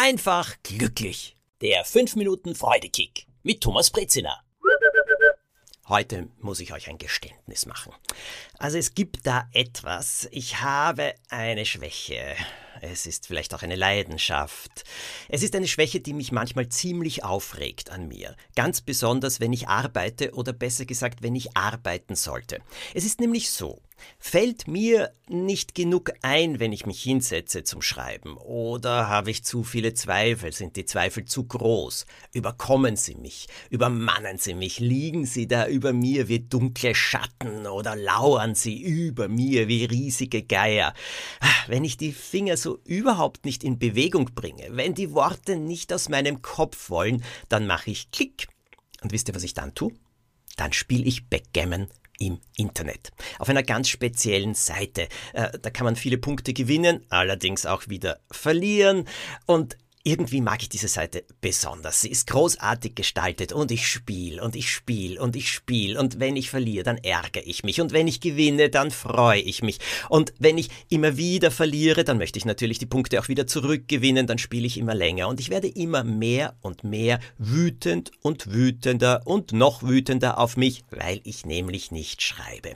einfach glücklich. Der 5 Minuten Freudekick mit Thomas Brezina. Heute muss ich euch ein Geständnis machen. Also es gibt da etwas. Ich habe eine Schwäche. Es ist vielleicht auch eine Leidenschaft. Es ist eine Schwäche, die mich manchmal ziemlich aufregt an mir. Ganz besonders, wenn ich arbeite oder besser gesagt, wenn ich arbeiten sollte. Es ist nämlich so. Fällt mir nicht genug ein, wenn ich mich hinsetze zum Schreiben? Oder habe ich zu viele Zweifel? Sind die Zweifel zu groß? Überkommen sie mich? Übermannen sie mich? Liegen sie da über mir wie dunkle Schatten? Oder lauern sie über mir wie riesige Geier? Wenn ich die Finger so überhaupt nicht in Bewegung bringe, wenn die Worte nicht aus meinem Kopf wollen, dann mache ich Klick. Und wisst ihr, was ich dann tue? Dann spiele ich Backgammon im Internet. Auf einer ganz speziellen Seite. Äh, da kann man viele Punkte gewinnen, allerdings auch wieder verlieren. Und irgendwie mag ich diese Seite besonders. Sie ist großartig gestaltet und ich spiele und ich spiele und ich spiele und wenn ich verliere, dann ärgere ich mich. Und wenn ich gewinne, dann freue ich mich. Und wenn ich immer wieder verliere, dann möchte ich natürlich die Punkte auch wieder zurückgewinnen, dann spiele ich immer länger. Und ich werde immer mehr und mehr wütend und wütender und noch wütender auf mich, weil ich nämlich nicht schreibe.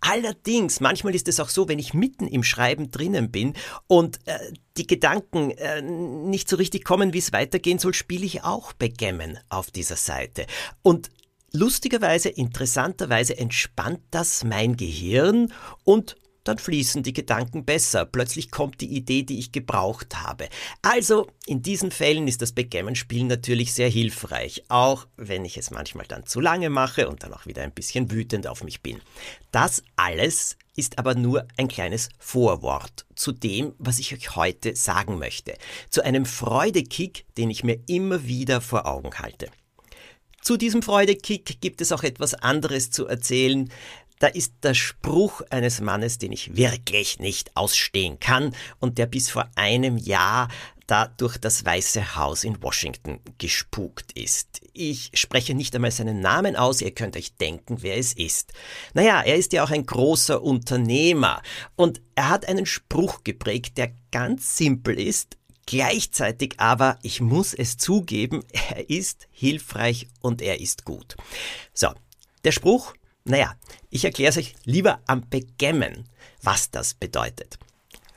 Allerdings, manchmal ist es auch so, wenn ich mitten im Schreiben drinnen bin und äh, die Gedanken äh, nicht so richtig kommen, wie es weitergehen soll, spiele ich auch Backgammon auf dieser Seite. Und lustigerweise, interessanterweise entspannt das mein Gehirn und dann fließen die Gedanken besser. Plötzlich kommt die Idee, die ich gebraucht habe. Also, in diesen Fällen ist das Backgammon-Spielen natürlich sehr hilfreich, auch wenn ich es manchmal dann zu lange mache und dann auch wieder ein bisschen wütend auf mich bin. Das alles ist aber nur ein kleines Vorwort zu dem, was ich euch heute sagen möchte. Zu einem Freudekick, den ich mir immer wieder vor Augen halte. Zu diesem Freudekick gibt es auch etwas anderes zu erzählen, da ist der Spruch eines Mannes, den ich wirklich nicht ausstehen kann und der bis vor einem Jahr da durch das Weiße Haus in Washington gespukt ist. Ich spreche nicht einmal seinen Namen aus, ihr könnt euch denken, wer es ist. Naja, er ist ja auch ein großer Unternehmer und er hat einen Spruch geprägt, der ganz simpel ist, gleichzeitig aber, ich muss es zugeben, er ist hilfreich und er ist gut. So, der Spruch naja, ich erkläre es euch lieber am Backgammon, was das bedeutet.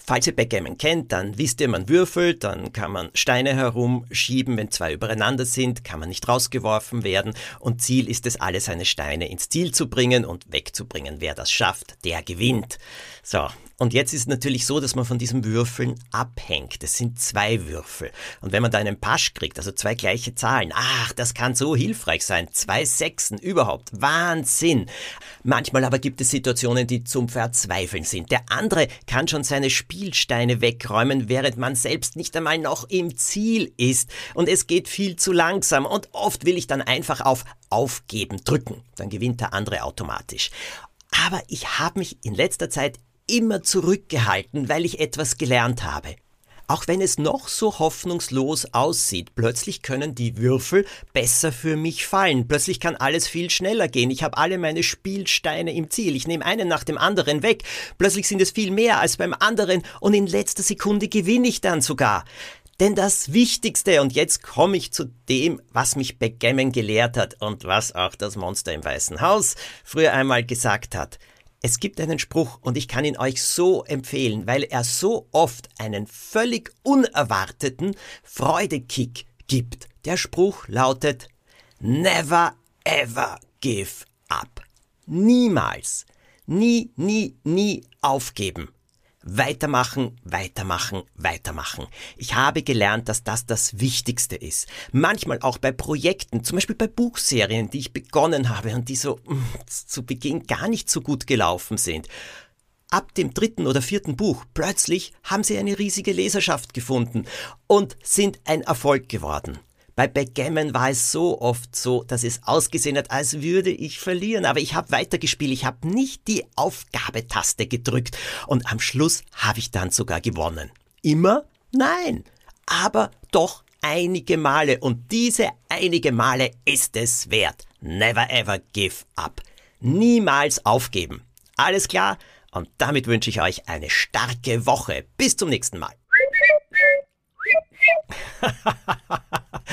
Falls ihr Backgammon kennt, dann wisst ihr, man würfelt, dann kann man Steine herumschieben, wenn zwei übereinander sind, kann man nicht rausgeworfen werden und Ziel ist es, alle seine Steine ins Ziel zu bringen und wegzubringen. Wer das schafft, der gewinnt. So, und jetzt ist es natürlich so, dass man von diesem Würfeln abhängt. Es sind zwei Würfel. Und wenn man da einen Pasch kriegt, also zwei gleiche Zahlen, ach, das kann so hilfreich sein. Zwei Sechsen überhaupt. Wahnsinn. Manchmal aber gibt es Situationen, die zum Verzweifeln sind. Der andere kann schon seine Spielsteine wegräumen, während man selbst nicht einmal noch im Ziel ist. Und es geht viel zu langsam. Und oft will ich dann einfach auf Aufgeben drücken. Dann gewinnt der andere automatisch. Aber ich habe mich in letzter Zeit immer zurückgehalten, weil ich etwas gelernt habe. Auch wenn es noch so hoffnungslos aussieht, plötzlich können die Würfel besser für mich fallen. Plötzlich kann alles viel schneller gehen. Ich habe alle meine Spielsteine im Ziel. Ich nehme einen nach dem anderen weg. Plötzlich sind es viel mehr als beim anderen und in letzter Sekunde gewinne ich dann sogar. Denn das Wichtigste, und jetzt komme ich zu dem, was mich Backgammon gelehrt hat und was auch das Monster im Weißen Haus früher einmal gesagt hat. Es gibt einen Spruch und ich kann ihn euch so empfehlen, weil er so oft einen völlig unerwarteten Freudekick gibt. Der Spruch lautet Never ever give up. Niemals. Nie, nie, nie aufgeben. Weitermachen, weitermachen, weitermachen. Ich habe gelernt, dass das das Wichtigste ist. Manchmal auch bei Projekten, zum Beispiel bei Buchserien, die ich begonnen habe und die so mm, zu Beginn gar nicht so gut gelaufen sind. Ab dem dritten oder vierten Buch plötzlich haben sie eine riesige Leserschaft gefunden und sind ein Erfolg geworden. Bei Backgammon war es so oft so, dass es ausgesehen hat, als würde ich verlieren. Aber ich habe weitergespielt. Ich habe nicht die Aufgabetaste gedrückt. Und am Schluss habe ich dann sogar gewonnen. Immer? Nein. Aber doch einige Male. Und diese einige Male ist es wert. Never ever give up. Niemals aufgeben. Alles klar? Und damit wünsche ich euch eine starke Woche. Bis zum nächsten Mal.